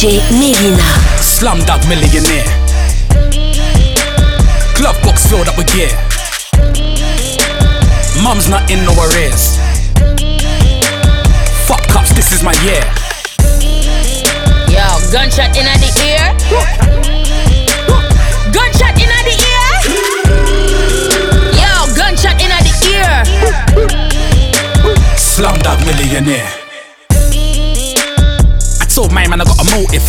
buttons. DJ Melyna. Slumdog millionaire. Glove box filled up with gear. Mum's not in no arrears. Fuck cops, this is my year. Yo, gunshot in the ear. Gunshot in the ear. Yo, gunshot in the ear. Slumdog millionaire. My man I got a motive.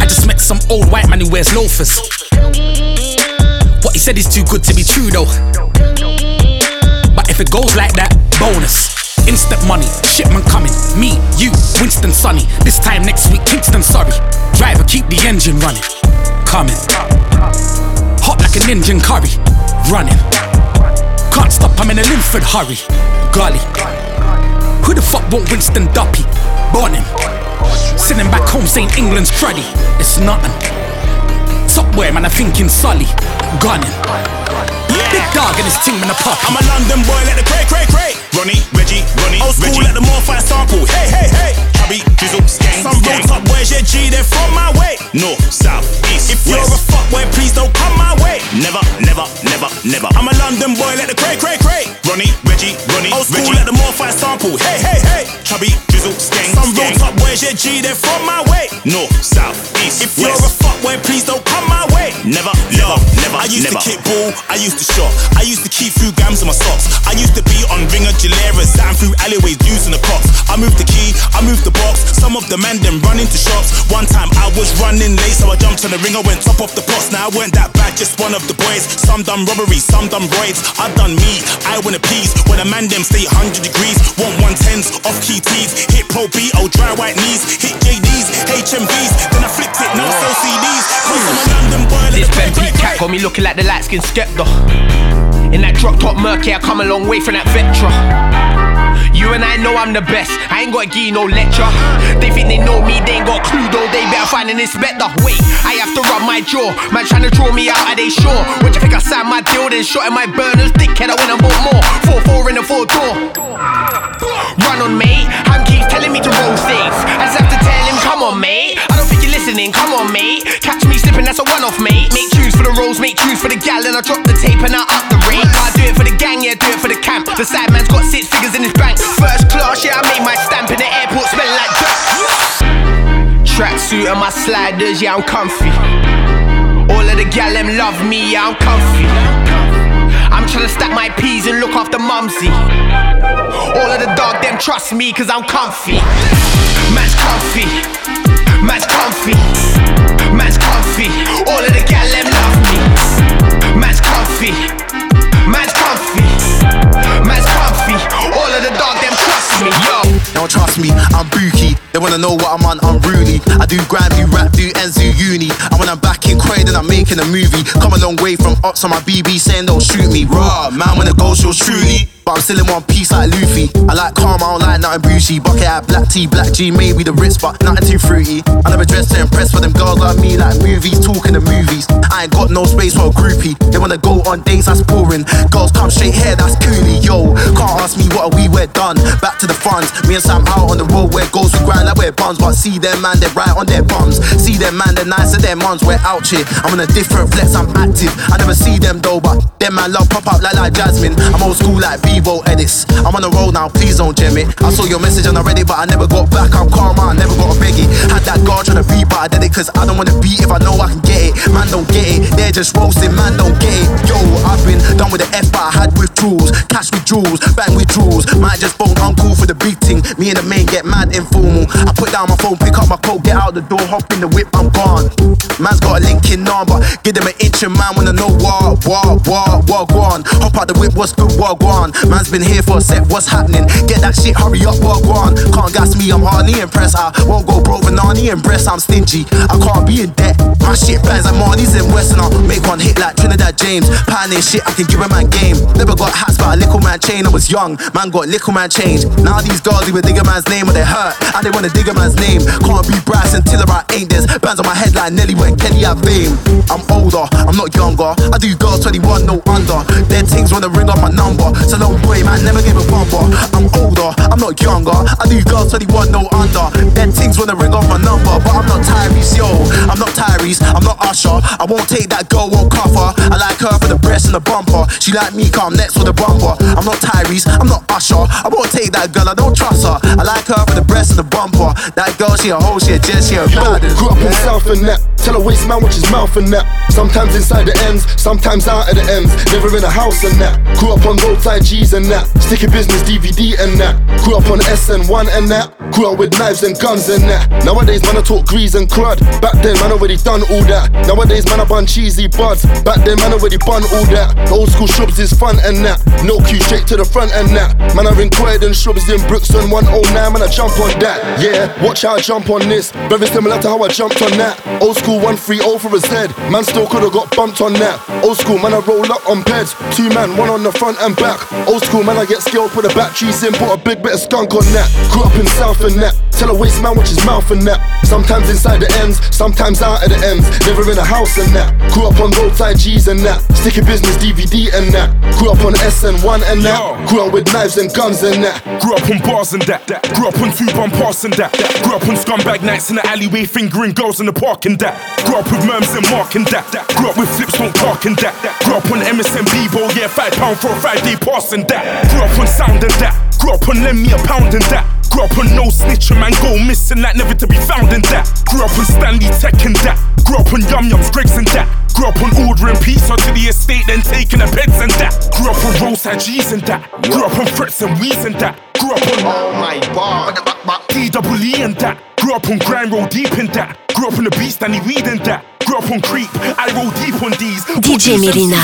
I just met some old white man who wears loafers. What he said is too good to be true though. But if it goes like that, bonus. Instant money, shipment coming. Me, you, Winston Sonny. This time next week, Kingston, sorry. Driver, keep the engine running. Coming. Hot like an Indian curry. Running. Can't stop, I'm in a Linford hurry. Golly. Who the fuck want Winston Duppy? Born him. Sitting back home saying England's cruddy. It's nothing. Top where man, I'm thinking Sully. Gunning. Big dog and his team in the puppy. I'm a London boy, let the cray, cray, cray. Ronnie, Reggie, Ronnie, Old school, Reggie. let the more fire sample. Hey, hey, hey. Chubby, Drizzle, Skang, Some real top boys, yeah, G, they're from my way. North, south, east, If you're a fuck boy, please don't come my way. Never, never, never, never. I'm a London boy, let the cray, cray, cray. Ronnie, Reggie, Ronnie, Old school, Reggie. let the more fire sample. Hey, hey, hey. Chubby, Drizzle, Skang, Some real top boys, yeah, G, they're from my way. North, south, east, If you're a fuck boy, please don't come my way. Never, never, never. I used never. to kick ball, I used to shot. I used to keep few grams in my socks. I used to be on ringer Gilera, sat through alleyways, using the cops. I moved the key, I moved the box. Some of the men then run into shops. One time I was running late, so I jumped on the ring. ringer, went top off the post. Now I weren't that bad, just one of the boys. Some done robberies, some done raids. I done me, I wanna please. When a man them stay 100 degrees, want 110s, off key tees, hit pro oh dry white knees, hit JDs, HMVs, then I flipped it, now sell CDs. Cause I'm a London boy, this Ben Pete cat got me looking like the light skin Skepta. In that drop top murky, I come a long way from that Vectra. You and I know I'm the best. I ain't got to give no lecture. They think they know me, they ain't got a clue though. They better find an inspector. Wait, I have to rub my jaw. Man trying to draw me out, are they sure? What you think I signed my deal? Then shot in my burners. Dickhead, I went and bought more. 4 4 in the 4 door. Run on, mate. Ham keeps telling me to roll things. I just have to tell him, come on, mate. I don't think you're listening, come on, mate. Catch me slipping, that's a one off, mate. Make tunes for the rolls, make tunes for the gal, and I drop the tape and I up the rate. I do it for the gang, yeah, do it for the camp. The side man's got six figures in his bank. First class, yeah, I made my stamp in the airport, smell like dirt. Tracksuit and my sliders, yeah, I'm comfy. All of the gal them love me, yeah, I'm comfy. I'm tryna stack my peas and look after mumsy. All of the dog them trust me, cause I'm comfy. Man's comfy. Man's comfy. Man's comfy. All of the gal them love me. Man's comfy. Don't trust me, I'm bookie. They wanna know what I'm on, I'm Rooney. I do grind, do rap, do Enzo uni. And when I'm back in Quay, then I'm making a movie. Come a long way from ops on my BB saying don't shoot me. Raw, man, when the goal shows truly. But I'm still in one piece like Luffy. I like calm, I don't like nothing bougie. Bucket hat, black tea, black G, maybe the Ritz, but nothing too fruity. I never dress to impress for them girls like me, like movies, talking the movies. I ain't got no space for a groupie. They wanna go on dates, that's boring. Girls come straight here, that's coolie. Yo, can't ask me what are we, we're done. Back to the funds. Me and Sam out on the road where goals we grind like we're bums. But see them man, they're right on their bums. See them man, they're nice to their mums. We're out here. I'm on a different flex, I'm active. I never see them though, but them man love pop up like like Jasmine. I'm old school like Vivo edits. I'm on the road now, please don't jam it. I saw your message and I read it, but I never got back. I'm calm, I never got a beggy. Had that guard trying to beat, but I did it cause I don't wanna beat if I know I can get it. Man don't get it, they're just roasting, man don't get it. Yo, I've been done with the F, but I had withdrawals. Cash with jewels, bang with jewels. Might just phone uncle for the big thing. Me and the main get mad informal. I put down my phone, pick up my coat, get out the door, hop in the whip, I'm gone. Man's got a link in number, give them an inch and man wanna know what, what, what, what, go on. Hop out the whip, what's good, what, go on. Man's been here for a sec, what's happening? Get that shit, hurry up, go on. Can't gas me, I'm hardly impressed. I won't go broke, Vanani and breast, I'm stingy. I can't be in debt. My shit bands like Marnie's in Western. I make one hit like Trinidad James. Pioneer shit, I can give a man game. Never got hats, but a little man chain. I was young, man got little man change. Now these girls even dig a man's name when they hurt. And they wanna dig a man's name. Can't be brass until I ain't this. Bands on my head like Nelly when Kenny have fame. I'm older, I'm not younger. I do girls 21, no under. Dead things wanna ring up my number. So no boy, man, never gave a bumper. I'm older, I'm not younger. I do girls 21, no under. Dead things wanna ring off my number. But I'm not Tyrese, yo. I'm not Tyrese, I'm not Usher. I won't take that girl, won't cuff her. I like her for the breast and the bumper. She like me, come next with the bumper. I'm not Tyrese, I'm not Usher. I won't take that girl, I don't trust her. I like her for the breast and the bumper. That girl, she a hoe, she a jet, she a bad. Grew up in South and that. Tell a waste man watch his mouth and that. Sometimes inside the ends, sometimes out of the ends. Never in a house and that. Grew up on roadside G's and that. Sticky business DVD and that. Grew up on SN1 and that. Grew up with knives and guns and that. Nowadays man I talk grease and crud. Back then man already done all that. Nowadays man I bun cheesy buds. Back then man already bun all that. Old school shrubs is fun and that. No queue straight to the front and that. Man I inquired and shrubs in Brookston 109 man I jump on that. Yeah, watch how I jump on this. Very similar to how I jumped on that. Old school 130 for a Z. Man still could've got bumped on that. Old school man I roll up on beds. Two man, one on the front and back. Old school man I get skilled, put the batteries in, put a big bit of skunk on that. Grew up in South and that. Tell a waste man watch his mouth and that. Sometimes inside the ends, sometimes out of the ends. Never in a house and that. Grew up on roadside G's and that. Sticky business DVD and that. Grew up on SN1 and that. Grew up with knives and guns and that. Grew up on bars and that. Grew up on two bum pass and that. Grew up on scumbag nights in the alleyway, fingering girls in the park and that. Grew up with merms and mark and that. Grew up with flips on park and that. Grew up on MSN Bebo, yeah, five pound for a Friday pass and that. Grew up on sound and that. Grew up on lend me a pound and that. Grew up on no snitch, a man go missing like never to be found in that. Grew up on Stanley Tech and that. Grew up on Yum Yums, Greg's and that. Grew up on ordering pizza to the estate, then taking the beds and that. Grew up on roadside G's and that. Grew up on frets and weeds and that. Grew up on Oh my bar. DWE and that. Grew up on grind, roll deep in that. Grew up on the beast, and he weed and that. Grew up on creep, I roll deep on these. DJ Melyna.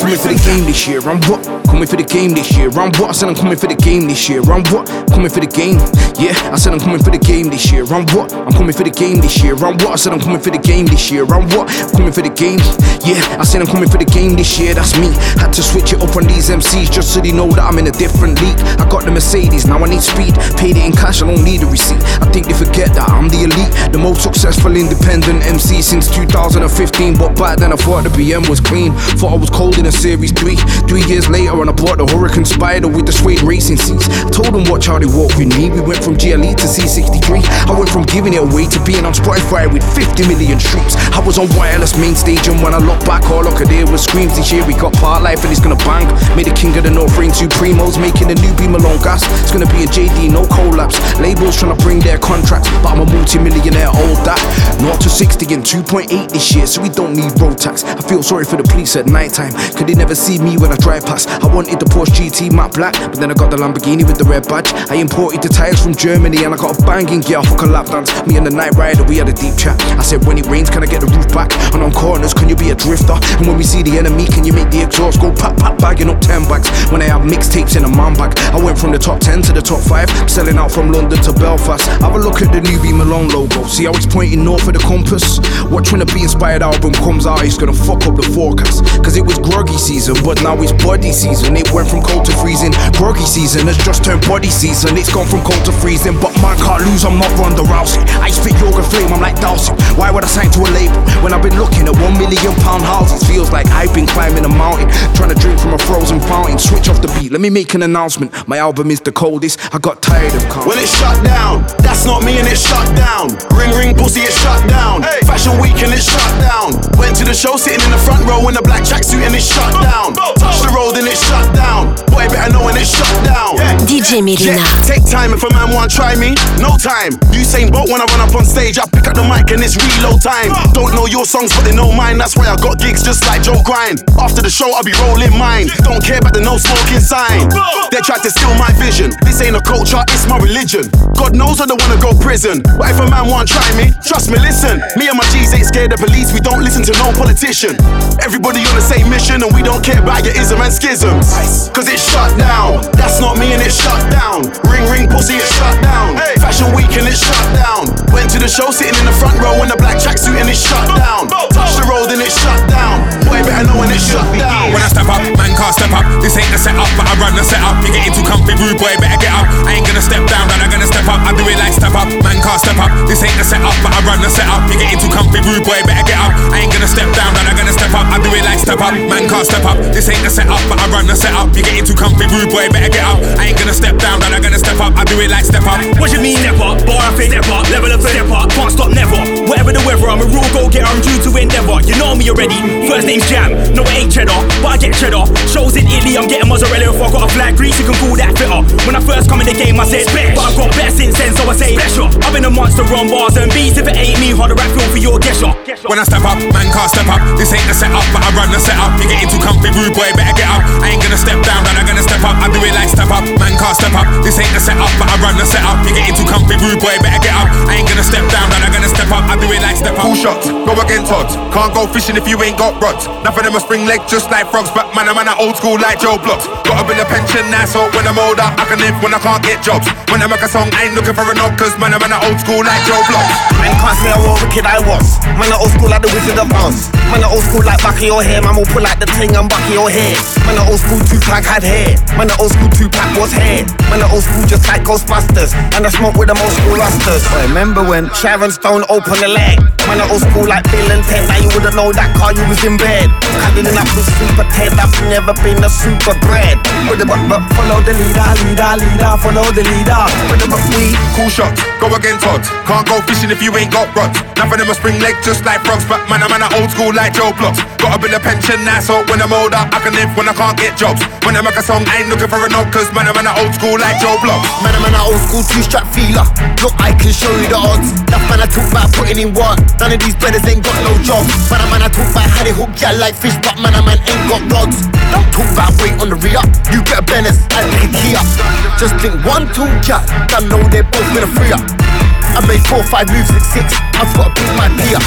Coming for the game this year, I'm what? Coming for the game this year, I'm what? I said I'm coming for the game this year, I'm what? Coming for the game. Yeah, I said I'm coming for the game this year, I'm what? I'm coming for the game this year, I'm what? I said I'm coming for the game this year, I'm what? Coming for the game. Yeah, I said I'm coming for the game this year, that's me. Had to switch it up on these MCs just so they know that I'm in a different league. I got the Mercedes, now I need speed. Paid it in cash, I don't need a receipt. I think they forget that I'm the elite, the most successful independent MC since 2015. But back then I thought the BM was clean. Thought I was cold in a series three. Three years later, and I bought the Huracán Spyder with the suede racing seats. I told them what Charlie walked with me. We went from GLE to C63. I went from giving it away to being on Spotify with 50 million streams. I was on wireless main stage, and when I look back, all I could hear was screams. This year we got part life, and it's gonna bang. Made the king of the North Ring two primos, making a new beam along gas. It's gonna be a JD, no collapse. Labels trying to bring their contracts, but I'm a multi-millionaire, all that. Not to 60 and 2.8 this year, so we don't need road tax. I feel sorry for the police at night time, could they never see me when I drive past? I wanted the Porsche GT matte black, but then I got the Lamborghini with the red badge. I imported the tires from Germany, and I got a banging girl for a lap dance. Me and the night rider, we had a deep chat. I said, when it rains, can I get the roof back? And on corners, can you be a drifter? And when we see the enemy, can you make the exhaust go pop, pop, bagging up 10 bags? When I have mixtapes in a man bag, I went from the top 10 to the top 5, selling out from London to Belfast. Have a look at the new B Malone logo, see how it's pointing north of the compass? Watch when the Be Inspired album comes out, it's gonna fuck up the forecast. Cause it was groggy season, but now it's body season. It went from cold to freezing. Groggy season has just turned body season. It's gone from cold to freezing, but man can't lose, I'm not Ronda Rousey. I spit yoga flame, I'm like Dowsey. Why would I sign to a label when I've been looking at one million pound houses? Feels like I've been climbing a mountain, trying to drink from a frozen fountain. Switch off the beat, let me make an announcement. My album is the coldest. I got tired of calm. When it shut down, that's not me and it shut down. Ring ring pussy, it's shut down. Fashion week and it shut down. Went to the show sitting in the front row in a black tracksuit and it's shut down. Touch the road and it's shut down. Boy, better know when it's shut down. DJ Melyna. Yeah, take time if a man want try me, no time. Usain Bolt when I run up on stage, I pick up the mic and it's reload time. Don't know your songs, but they know mine. That's why I got gigs just like Joe Grind. After the show, I'll be rolling mine. Don't care about the no smoking sign. They tried to steal my vision. This ain't a culture, it's my religion. God knows I don't wanna go prison, but if a man want try me, trust me, listen. Me and my G's ain't scared of police, we don't listen to no politician. Everybody on the same mission, and we don't care about your ism and schisms. Cause it's shut down, that's not me and it's shut down. Ring ring pussy, it's shut down. Fashion week and it's shut down. Went to the show sitting in the front row in a black tracksuit and it's shut down. Touch the road and it's shut down. Boy, better know when it's shut down. When I step up, man can't step up. This ain't the setup, but I run the setup. You're getting too comfy, rude boy, better get up. I ain't gonna step down, but I'm gonna step up. I do it like step up, man can't step up. This ain't the setup, but I run the setup. You're getting too comfy, rude boy, better get up. I ain't gonna step down, and I'm gonna step up. I do it like step up, man can't step up. This ain't the setup, but I run the setup. You're getting too comfy, rude boy, better get up. I ain't gonna step down, and I'm gonna step up. I do it like step up. What you mean never? Bar I step up, level up, step up, can't stop never. Whatever the weather, I'm a real go getter. I'm due to endeavor. You know me already. First name's Jam, no it ain't cheddar, but I get cheddar. Shows in Italy, I'm getting mozzarella. If I got a flat grease, you can call that fitter. When I first come in the game, I said bet, but I got better since then, so I say pressure. I've been a monster on bars and beats. If it ain't me, harder rap feel for your gesture. When I step up, man can't step up. This ain't the setup, but I run the setup. You getting too comfy, rude boy, better get up. I ain't gonna step down, and I'm gonna step up. I do it like step up, man can't step up. This ain't the setup, but I run the setup. You getting too comfy, rude boy, better get up. I ain't gonna step down, and I'm gonna step up. I do it like step up. Cool shots, go against odds. Can't go fishing if you ain't got rods. Nothing of them a spring leg just like frogs, but man, I'm an old school like Joe Blocks. Got a bill of pension now, so when I'm older, I can live when I can't get jobs. When I make a song, I ain't looking for a knock, cause man, I'm an old school like Joe Blocks. Man can't say how wicked I was. Man, a old school like the Wizard of Oz. Man, a old school like Bucky hair. Man, will pull like the ting and Bucky hair. Man, a old school Tupac had hair. Man, a old school Tupac was hair. Man, a old school just like Ghostbusters. And I smoke with the old school lusters. I remember when Sharon Stone opened the leg. Man, a old school like Bill and Ted. Now you wouldn't know that car you was in bed. Cuddling up with Super Ted. I've never been a super bread. The but, but follow the leader, leader, leader. Follow the leader. The but we. Cool shots, go against odds. Can't go fishing if you ain't got rods. Nothing of them a spring leg just like frogs, but man, I'm an old school like Joe Blocks. Got a bill of pension now, so when I'm older, I can live when I can't get jobs. When I make a song, I ain't looking for a note, cause man, I'm an old school like Joe Blocks. Man, I'm an old school two-strap feeler. Look, I can show you the odds. That man, I talk about putting in work. None of these brothers ain't got no jobs. Man, I'm man, I talk about how they hook ya like fish, but man, I'm man ain't got rods. Don't talk about weight on the re-up. You get a Bennis, I pick a up. Just think one, two, cat. I know they're both gonna free up. I made four, five moves at six. I've got pick my P up.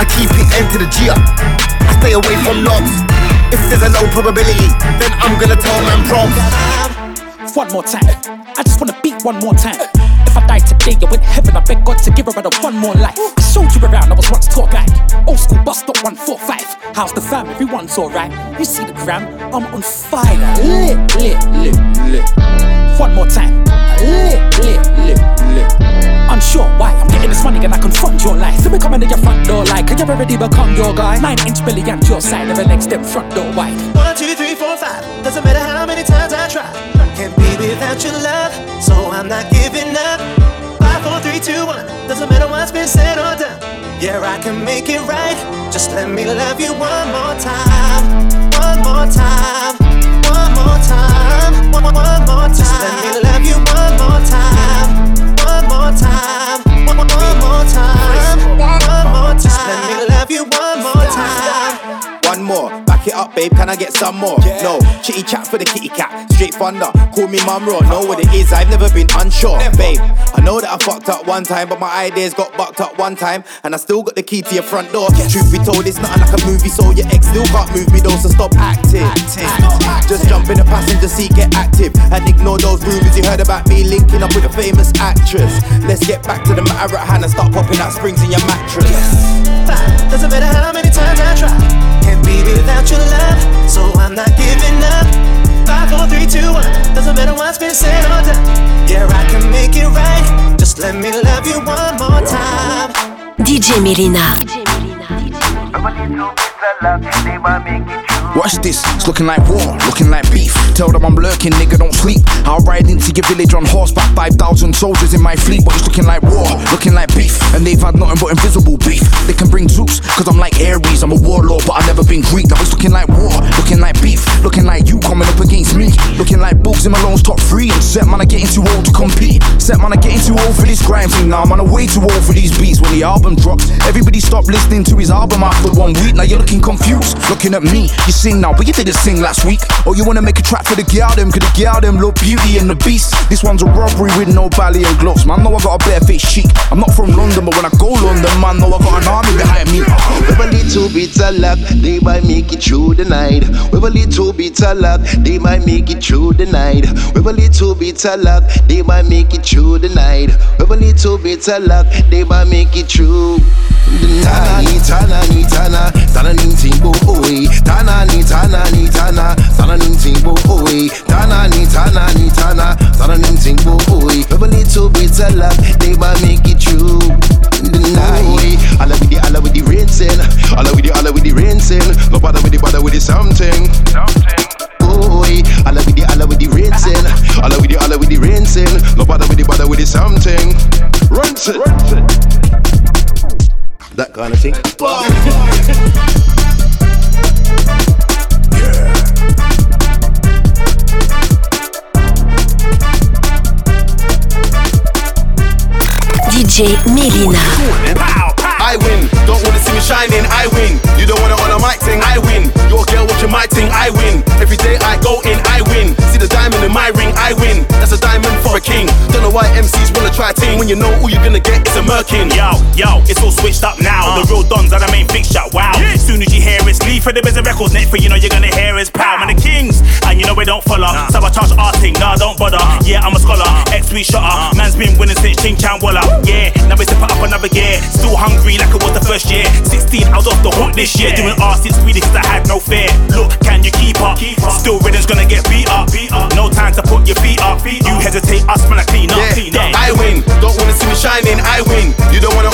I keep it N to the G up. I stay away from knobs. If there's a low probability, then I'm gonna tell man proms. One more time. I just wanna beat one more time. If I die today, you're in heaven. I beg God to give a brother one more life. I showed you around, I was once tour guide. Old school bus stop 145. How's the fam? Everyone's alright. You see the gram? I'm on fire. Lit, lit, lit, lit. One more time. Lit, lit, lit, lit. Unsure why I'm getting this money and I confront your life. So we coming to your front door like, can you already become your guy? Nine inch belly and your side, never legs them front door wide. One, two, three, four, five. Doesn't matter how many times I try. Can't be without your love, so I'm not giving up. Five, four, three, two, one. Doesn't matter what's been said or done. Yeah, I can make it right. Just let me love you one more time. One more time. One more time. One, one, one more time. Just let me love you one more time. One more time. One, one, one more time. One more time. Just let me love you up, babe. Can I get some more? No, chitty chat for the kitty cat. Straight thunder, call me mum raw. Know what it is, I've never been unsure. Babe, I know that I fucked up one time, but my ideas got bucked up one time. And I still got the key to your front door. Truth be told, it's nothing like a movie, so your ex still can't move me though, so stop acting. Just jump in the passenger seat, get active. And ignore those rumors you heard about me linking up with a famous actress. Let's get back to the matter at hand and start popping out springs in your mattress. Five. Doesn't matter how many times I try. Can't be without your love, so I'm not giving up. Five, four, three, two, one. Doesn't matter what's been said or done. Yeah, I can make it right. Just let me love you one more time. DJ Melyna. Watch this, it's looking like war, looking like beef. Tell them I'm lurking, nigga, don't sleep. I'll ride into your village on horseback, 5,000 soldiers in my fleet. But it's looking like war, looking like beef. And they've had nothing but invisible beef. They can bring Zeus, cause I'm like Ares. I'm a warlord, but I've never been Greek. Now it's looking like war, looking like beef. Looking like you coming up against me. Looking like Bugzy Malone's top set man, I'm getting too old to compete. Set man, I'm getting too old for this grime thing now. Man, I'm way too old for these beats. When the album drops, everybody stopped listening to his album after one week. Now you're looking confused, looking at me. You sing now, but you didn't sing last week. Or you wanna make a track for the girl them, cause the girl them love beauty and the beast. This one's a robbery with no belly and gloves. Man, know I got a bare face chic. I'm not from London, but when I go London, man, know I got an army behind me. With a little bit of luck, they might make it through the night. With a little bit of luck, they might make it through the night. With a little bit of luck, they might make it through the night. With a little bit of luck, they might make it through the night. Tana ni tana, tana ni timbo oi. Tana ni tana ni tana, tana ni timbo oi. Tana ni tana ni tana, tana ni timbo oi. With a little bit of luck, they might make it through the night. Alla with the alla with the rinsing, alla with the alla with the rinsing. No bother with the bother with the something. No. DJ Melyna. I win. Don't wanna see me shining, I win. You don't wanna on a mic thing, I win. Your girl watching my thing, I win. Every day I go in, I win. See the diamond in my ring, I win. That's a diamond for a king. Know why MCs wanna try ting when you know all you're gonna get is a merkin. Yo, yo, it's all switched up now. Uh. The real dons are the main fixture. Wow. Soon as you hear it's leave for the biz of records, next for you know you're gonna hear is pow. Man, the kings, and you know we don't follow. Sabotage our thing, nah, don't bother. Uh. Yeah, I'm a scholar, uh. ex we shutter. Man's been winning since Ching Chan Walla. Yeah, now we step up another gear. Still hungry like it was the first year. 16, I was off the hook this year. Doing R since really cause I had no fear. Look, can you keep up? Keep up. Still rhythm's gonna get beat up. No time to put your feet up. Feet. You hesitate, us man, I clean up. Clean up. I win. Don't wanna see me shining, I win. You don't wanna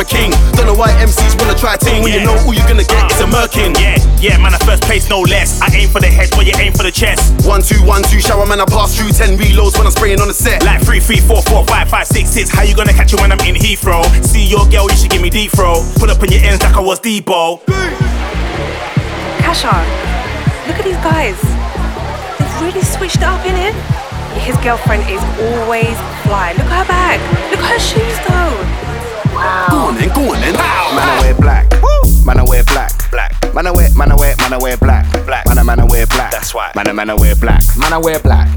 for a king. Don't know why MCs wanna try ting when you know all you're gonna get is a merkin. Yeah, yeah, man, I first place, no less. I aim for the head, but you aim for the chest. One, two, one, two, shower man, I pass through ten reloads when I'm spraying on the set. Like three, three, four, four, five, five, six, six. How you gonna catch it when I'm in Heathrow? See your girl, you should give me deep throw. Put up in your ends like I was Debo. Kasha, look at these guys. They've really switched up in it. His girlfriend is always fly. Look at her bag. Look at her shoes though. Wow. Go on then, go on then. Man, I wear black. Man, I wear black. Black. Man, I wear, man, I wear, man, I wear black. Black. Man, I, man, I wear black. That's why. Man, I, man, I wear black. Man, I wear black.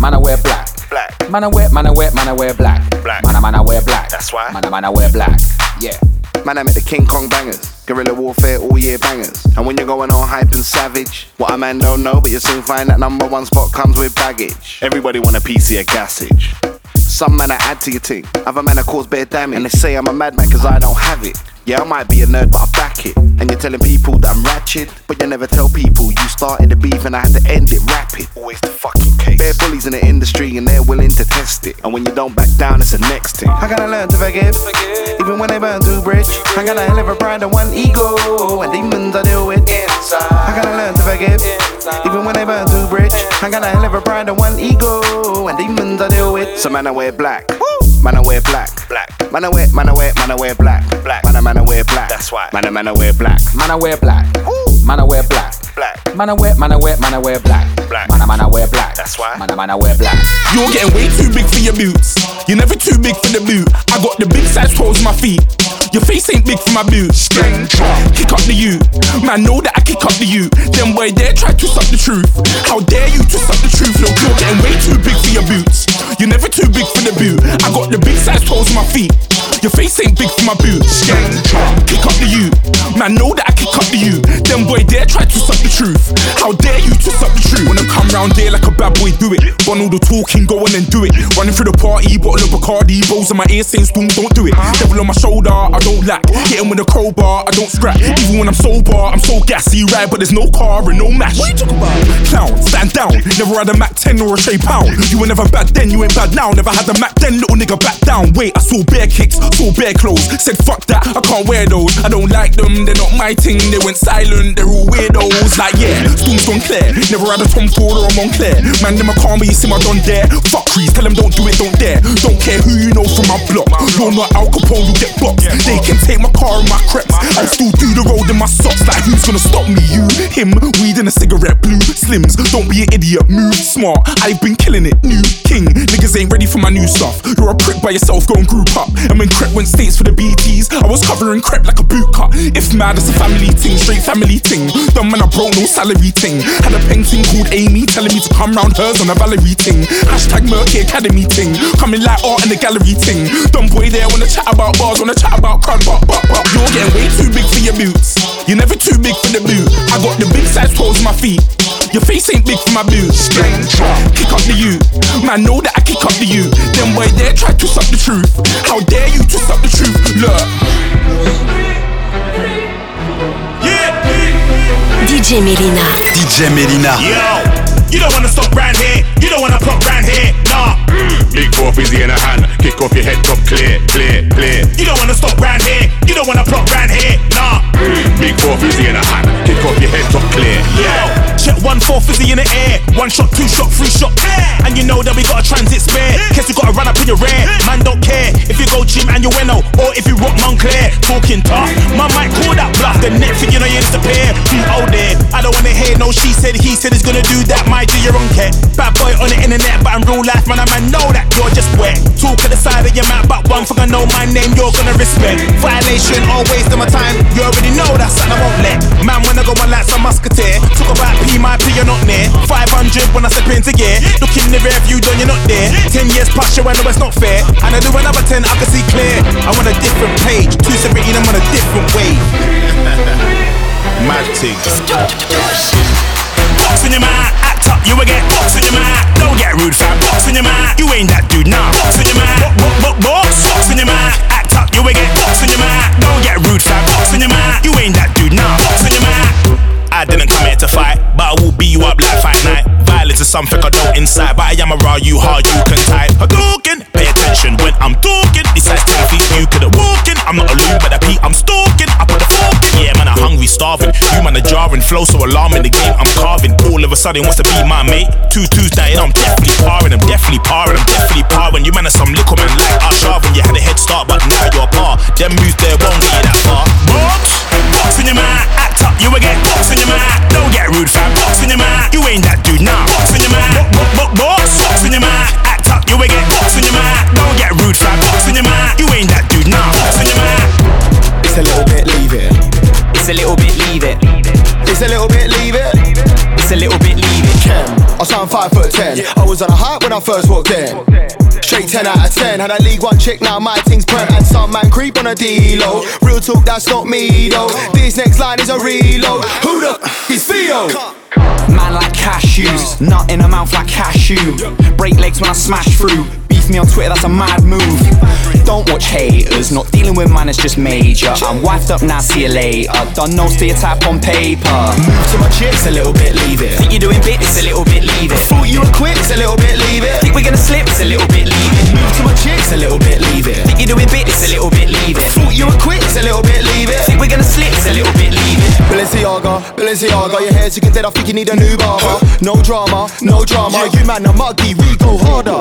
Man, I wear black. Black. Man, I wear, man, I wear, man, I wear black. Black. Man, I, man, I wear black. That's why. Man, I, man, I wear black. Yeah. Man, I met the King Kong bangers. Guerrilla warfare, all year bangers. And when you're going all hype and savage, what a man don't know, but you soon find that number one spot comes with baggage. Everybody want a piece of your gassage. Some man I add to your team, other man I cause bare damage. And they say I'm a madman cause I don't have it. Yeah, I might be a nerd, but I back it. And you're telling people that I'm ratchet, but you never tell people you started the beef and I had to end it rapid. Always the fucking case. Bare bullies in the industry and they're willing to test it. And when you don't back down, it's the next thing. I gotta learn to forgive, even when they burn too bridge. I got a hell of a pride and one ego, and demons I deal with inside. I gotta learn to forgive, even when they burn too bridge. I got a hell of a pride and one ego, and demons I deal with. So man, I wear black. Man, I wear black. Black. Man, I wear, man, I wear, man, I wear black. Black. Man, I, man, I wear black. That's why. Man, I, man, I wear black. Man, I wear black. Man, I wear black. Black. Man, I wear, man, I wear, man, I wear black. Black. Man, I, man, I wear black. That's why. Man, I, man, I wear black. You're getting way too big for your boots. You're never too big for the boot. I got the big size toes on my feet. Your face ain't big for my boots. Kick up the you. Man, know that I kick up the you. Them boy dare try to suck the truth. How dare you to suck the truth? Look, you're getting way too big for your boots. You're never too big for the boot. I got the big size toes on my feet. Your face ain't big for my boots. Kick up the you. Man, know that I kick up the you. Them boy dare try to suck the truth. How dare you to suck the truth? When I come round there like a bad boy, do it. Run all the talking, go on and do it. Running through the party, bottle of Bacardi, rolls in my ear saying, Spoon, don't do it. Devil on my shoulder, I don't lack. Hit him with a crowbar, I don't scrap. Even when I'm sober, I'm so gassy, right? But there's no car and no match. What you talking about? Clown, stand down. Never had a Mac 10 or a Shay Pound. You were never bad then, you ain't bad now. Never had a Mac then, little nigga back down. Wait, I saw bare kicks, saw bare clothes. Said fuck that, I can't wear those. I don't like them, they're not my thing. They went silent, they're all weirdos. Like yeah, Storm's gone clear. Never had a Tom Ford or a Moncler. Man, them calm, but you see my done there. Fuck crease, tell them don't do it, don't dare. Don't care who you know from my block. You're not Al Capone, you get blocked. They can take my car and my creps. I'll still do the road in my socks. Like who's gonna stop me? You, him, weed and a cigarette, blue slims. Don't be an idiot, move smart. I've been killing it, new king. Niggas ain't ready for my new stuff. You're a prick by yourself, go and group up. And when Crep went states for the BTs, I was covering Crep like a boot cut. If mad, it's a family ting, straight family ting. Dumb man, I broke no salary ting. Had a painting called Amy telling me to come round hers on a Valerie ting. Hashtag Murky Academy ting. Coming like art in the gallery ting. Dumb boy there wanna chat about bars, wanna chat about crud, but, but, but. You're getting way too big for your boots. You're never too big for the boot. I got the big size toes on my feet. Your face ain't big for my boots. Kick up the you. Man, know that I kick up the you. Them boy there try to suck the truth. How dare you to suck the truth? Look. DJ Melyna. DJ Melyna. Yo, you don't wanna stop round here. You don't wanna pop round here. Nah. Big four fizzy in a hand. Kick off your head top clear, clear, clear. You don't wanna stop round here. You don't wanna pop round here. Nah. Big four fizzy in a hand. Kick off your head top clear. Yeah. Check one four fizzy in the air. One shot, two shot, three shot. And you know that we got a transit spare. Guess you gotta run up in your rear. Man don't care if you go gym and you winnow or if you rock Moncler. Talking tough, man might call that bluff. The next thing you know you disappear. Hmm, oh there, I don't wanna hear no. She said, he said he's gonna do that. My G, you're on care. Bad boy on the internet, but in real life, man, I man know that you're just wet. Talk at the side of your mouth, but one thing I know my name, you're gonna respect. Violation, always of my time. You already know that son I won't let. Man, when I go on like some musketeer, talk about P, my P, you're not near. 500 when I step into gear. Look in the rear view, done, you're not there. 10 years past you, I know it's not fair. And I do another 10, I can see clear. I'm on a different page. 217, I'm on a different wave. Mad thing. Ain't that dude, nah. Box in your mind, box, box, box, box in your mind. Act up, you will get box in your mind. Don't get rude, fam. Box in your mind, you ain't that dude, nah. Box in your mind. I didn't come here to fight, but I will beat you up like fight night. Violence is something I don't inside, but I am a raw you hard you can type. Hadouken, pay attention when I'm talking. This size 10 feet, you couldn't walk in. I'm not a loon, but a P, I'm stalking. Starving. You man are jarring, flow so alarming. The game I'm carving. All of a sudden wants to be my mate. Two twos dying, I'm definitely parring. I'm definitely parring. I'm definitely parring. You man are some little man like when you had a head start, but now you're a par. Them moves there won't get you that far. Box, box in your mind, act up, you will get box in your mind. Don't get rude, fam. Box in your mind, you ain't that dude, nah. Box in your mind, box, box, box, box in your mind, It's a little bit, leave it. It's a little bit, leave it. Ken, I sound five foot ten. I was on a hype when I first walked in. Straight 10 out of 10. Had a league one chick, now my thing's prem. And some man creep on a D-low. Real talk, that's not me though. This next line is a reload. Who the f is Theo? Man like cashews, nut in a mouth like cashew. Break legs when I smash through. Beef me on Twitter, that's a mad move. Don't watch haters, not dealing with man, it's just major. I'm wifed up now, see you later. Done no stereotype on paper. Move to my chicks, a little bit, leave it. Think you're doing bits, a little bit, leave it. Thought you were quick, it's a little bit, leave it. Think we're gonna slip, it's a little bit, leave it. Move to my chicks, a little bit, leave it. Think you're doing bits, a little bit, leave it. Thought you were quick, it's a little bit, leave it. Think we're gonna slip, it's a little bit, leave it. Balenciaga, Balenciaga, your hair's looking dead. I think you need a new barber. No drama, no drama. You man are muggy, we go harder.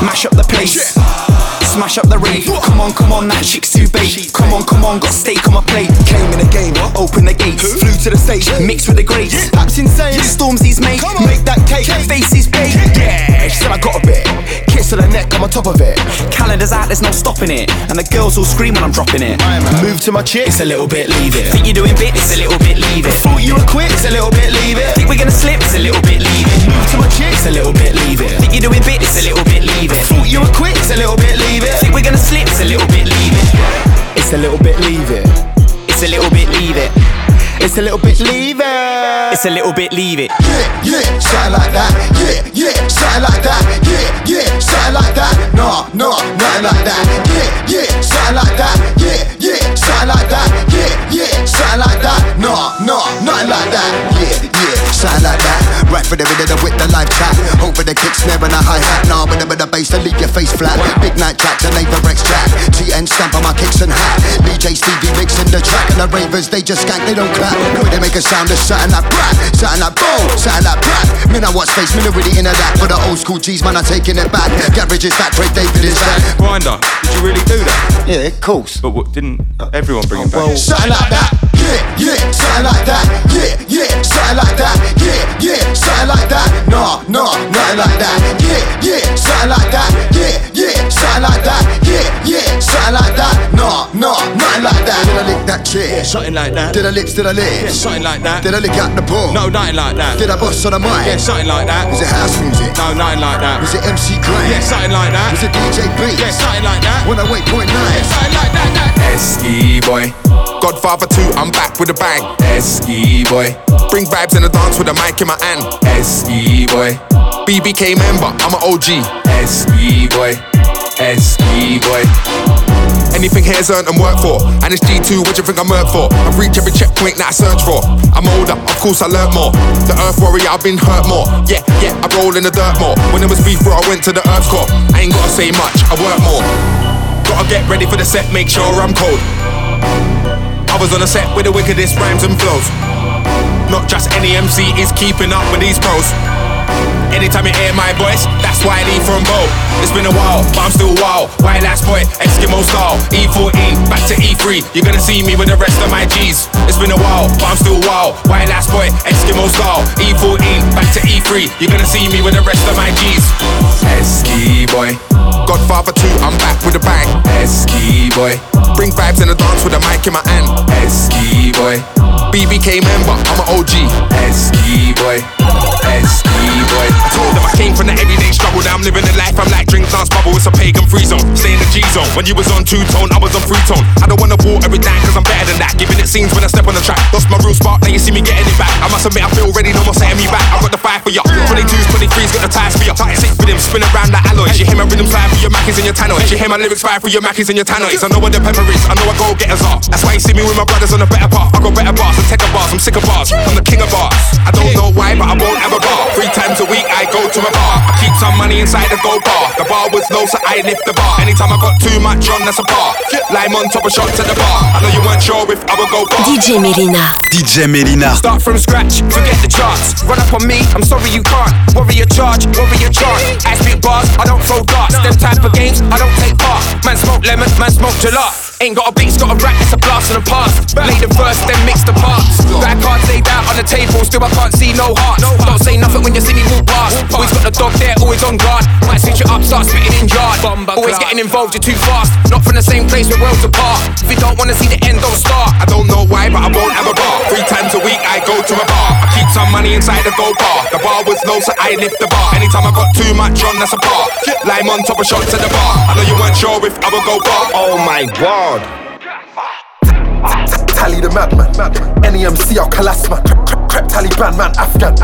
Mash up the place. Smash up the rave. Come on, come on, that chick's too bait. Come on, come on, got steak on my plate. Came in the game, open the gates. Flew to the stage, mixed with the greats. That's insane. Stormzy's mate, Make that cake. faces paid. Yeah, she said I got a bit. Kiss to the neck, I'm on top of it. Calendar's out, there's no stopping it. And the girls all scream when I'm dropping it. Move to my chick, it's a little bit, leave it. Think you're doing bits, a little bit, leave it. Thought you were quick, it's a little bit, leave it. Think we're gonna slip, it's a little bit, leave it. Move to my chick, it's a little bit, leave it. Think you're doing bits, a little bit, leave it. Thought you were quick, it's a little bit, leave it. Think we're gonna slip, it's a little bit, leave it. It's a little bit, leave it. It's a little bit, leave it. It's a little bit, leave it. It's a little bit, leave it. Yeah, yeah, something like that. Yeah, yeah, something like that. Yeah, yeah, something like that. No, no, nothing like that. Yeah, yeah, something like that. Yeah, yeah, something like that. Yeah, yeah, something like that. No, no, nothing like that. Yeah, yeah, something like that. Right for the rhythm with the live track. Hope for the kick snare and a hi hat. Nah, with a bit of bass to leave your face flat. Big night tracks and the Rex jack. TN stamp on my kicks and hat. DJ Stevie mixing the track and the ravers they just skank, they don't clap. Boy, they make a sound of something like brat, something like boom, something like brat. Me I watch face, me no really into that. For the old school G's, man, I'm taking it back. Garage is back, Craig David is back. Grinder, did you really do that? Yeah, of course. But what, didn't everyone bring it back? Well, something like that. Yeah, yeah, something like that. Yeah, yeah, something like that. Yeah, yeah, something like that. No, no, nothing like that. Yeah, yeah, something like that. Yeah, yeah, something like that. Yeah, yeah, something like that. No, no, nothing like that. Did I lick that chair? Something like that. Did I lips, did I lips? Yeah, something like that. Did I lick out the ball? No, nothing like that. Did I bust on the mic? Yeah, something like that. Was it house music? No, nothing like that. Was it MC Gray? Yeah, something like that. Was it DJ Beats? Yeah, something like that. 108.9. Yeah, something like that. that. Esky boy. Godfather 2, I'm back with a bang. Esky boy. Bring vibes in the dance with a mic in my hand. Esky boy. BBK member, I'm an OG. Esky boy. Esky boy. Anything here's earned and worked for. And it's G2, what you think I'm worked for? I've reached every checkpoint that I search for. I'm older, of course I learnt more. The earth warrior, I've been hurt more. Yeah, yeah, I roll in the dirt more. When it was beef, bro, I went to the earth core. I ain't gotta say much, I work more. Gotta get ready for the set, make sure I'm cold. I was on a set with the wickedest rhymes and flows. Not just any MC is keeping up with these pros. Anytime you hear my voice, that's why I leave from Bo. It's been a while, but I'm still wild. White last boy, Eskimo style. E14, back to E3. You're gonna see me with the rest of my G's. It's been a while, but I'm still wild. White last boy, Eskimo style. E14, back to E3. You're gonna see me with the rest of my G's. Eski boy. Godfather 2, I'm back with a bang. Eski boy. Bring vibes in the dance with a mic in my hand. Eski boy. BBK member, I'm an OG. Eski boy. Boy. I told them I came from the everyday struggle. Now I'm living the life. I'm like drink, dance, bubble. It's a pagan free zone. Stay in the G zone. When you was on two tone, I was on free tone. I don't wanna walk every time cause I'm better than that. Giving it scenes when I step on the track. Lost my real spark, now you see me getting it back. I must admit, I feel ready, no more setting me back. I got the fire for ya. 22s, 23s, got the ties for ya. Sick with him, spin around like alloys. You hear my rhythm fire for your Mackies and your tannoys. You hear my lyrics fire for your Mackies and your tannoys. I know what the pepper is, I know what go getters are. That's why you see me with my brothers on the better path. I got better bars, bars, I'm sick of bars. I'm the king of bars. I don't know why, but I won't a bar. Three times a week, I go to a bar. I keep some money inside the gold bar. The bar was low, so I lift the bar. Anytime I got too much on, that's a bar. Lime on top of shots at the bar. I know you weren't sure if I would go far. DJ Melyna. DJ Melyna. Start from scratch, forget the charts. Run up on me, I'm sorry you can't. Worry your charge, worry your chart. I spit bars, I don't throw darts. Them type of games, I don't take part. Man smoke lemon, man smoke gelato. Ain't got a beat, got a rap, it's a blast in the past. Lay the verse, then mix the parts. Back cards laid out on the table, still I can't see no heart. Don't say nothing when you see me walk past. Always got the dog there, always on guard. Might switch it up, start spitting in yard. Always getting involved, you're too fast. Not from the same place, we're worlds apart. If you don't wanna see the end, don't start. I don't know why, but I won't have a bar. Three times a week, I go to a bar. I keep some money inside the gold bar. The bar was low, so I lift the bar. Anytime I got too much on, that's a bar. Lime on top of shots at the bar. I know you weren't sure if I would go far. Oh my god. Tally the madman, NEMC or Kalasman, crep Taliban man, Afghan,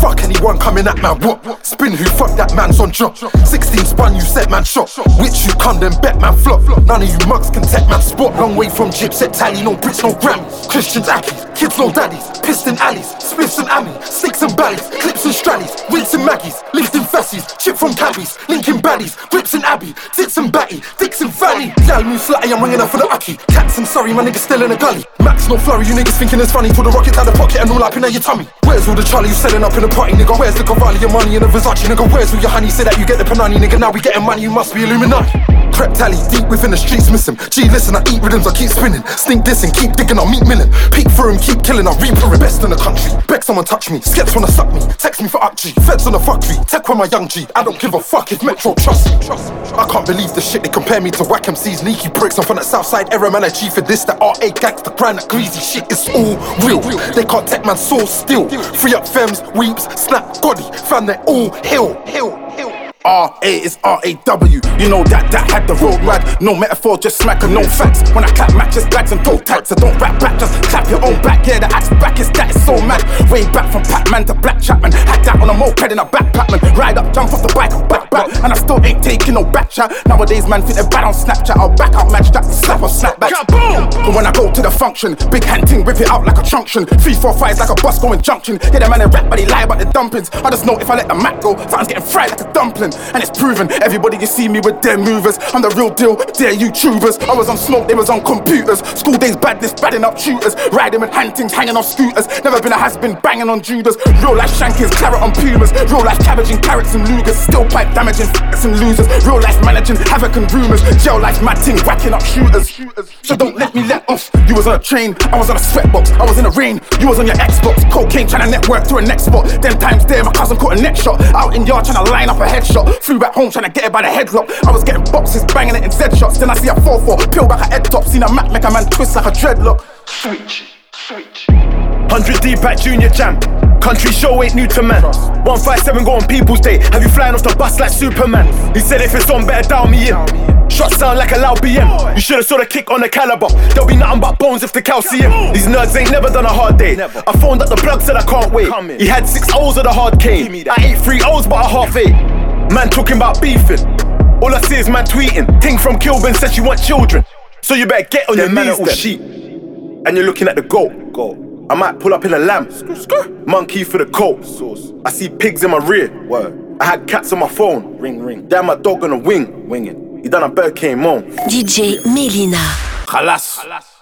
fuck anyone coming at man, what? Spin who, fuck that man's on drop. 16 spun, you set man shot. Which you come, then bet man flop. None of you mugs can take man spot. Long way from jib, set tally, no bricks, no gram. Christians, Ackies, kids, no daddies. Piston alleys, spliffs and ammy, sticks and ballies, clips and strallies, rinse and maggies, lifting fassies, chip from cabbies, linking baddies, grips and abbey, tits and batty, dicks and fanny. Gal move slutty, I'm ringing up for the ucky. Cats, I'm sorry, my niggas still in the gully. Max, no flurry, you niggas thinking it's funny. Pull the rockets out the pocket and all up in your tummy. Where's all the Charlie you selling up in the party, nigga? Where's the Cavalli, your money and the Versace, nigga? Where's all your honey? Say that you get the Panani, nigga. Now we getting money, you must be Illuminati. Crep tally, deep within the streets, miss him. Gee, listen, I eat rhythms, I keep spinning. Stink dissing, keep digging, I'll meet milling. Peek for him, keep killing, I'll reaper him. Best in the country. Beg someone touch me. Skets wanna suck me. Text me for up G. Feds on the fuck tree. Tech with my young G. I don't give a fuck if Metro trust me. I can't believe the shit they compare me to whack MCs, leaky bricks. I'm from that Southside era, man. I G for this, that RA gangster grind, that greasy shit is all real. They can't take man soul still. Free up fems, weeps, snap, goddy. Fam, they all hill, hill, hill. R-A is R-A-W You know that, that had the road rad No metaphor, just smack and no facts. When I clap matches, bags and toe tags. I don't rap back, just clap your own back. Yeah, the axe back is that, it's so mad. Way back from Pac-Man to Black Chapman. Had that on a moped in a backpackman Ride up, jump off the bike, And I still ain't taking no back chat Nowadays, man, think they're bad on Snapchat I'll back out, match that, slap or snap back But when I go to the function Big hunting, rip it out like a trunction Three, four, fives like a bus going junction Yeah, the man they rap, but they lie about the dumplings I just know if I let the mat go Something's getting fried like a dumpling and it's proven. Everybody you see me with their movers. I'm the real deal, they're YouTubers. I was on smoke, they was on computers. School days badness, badding up shooters. Riding with huntings, hanging off scooters. Never been a has been banging on Judas. Real life shankers, claret on pumas. Real life and carrots and lugers. Still pipe damaging and losers. Real life managing havoc and rumors. Jail life mad ting, whacking up shooters. So don't let me let off. You was on a train, I was on a sweatbox. I was in the rain, you was on your Xbox. Cocaine trying to network to a next spot. Them times there, my cousin caught a neck shot. Out in yard trying to line up a headshot. Flew back home trying to get it by the headlock. I was getting boxes, banging it in Z shots. Then I see a 4-4, peel back a head top. Seen a Mac make a man twist like a dreadlock. Switch, switch. 100 deep at Junior Jam. Country show ain't new to man. 157 go on People's Day. Have you flying off the bus like Superman? He said if it's on, better dial me in. Shots sound like a loud BM. You should've saw the kick on the caliber. There'll be nothing but bones if the calcium. These nerds ain't never done a hard day. I phoned up the plug, said I can't wait. He had six O's of the hard cane. I ate three O's, but a half eight. Man talking about beefing. All I see is man tweeting. Ting from Kilburn said she want children. So you better get on your knees then. sheep. And you're looking at the goat. Goat. I might pull up in a lamb. Monkey for the coat. I see pigs in my rear. Word. I had cats on my phone. Ring, ring. Damn, my dog on a wing. Winging. He done a bird came on. DJ Melyna. Khalas.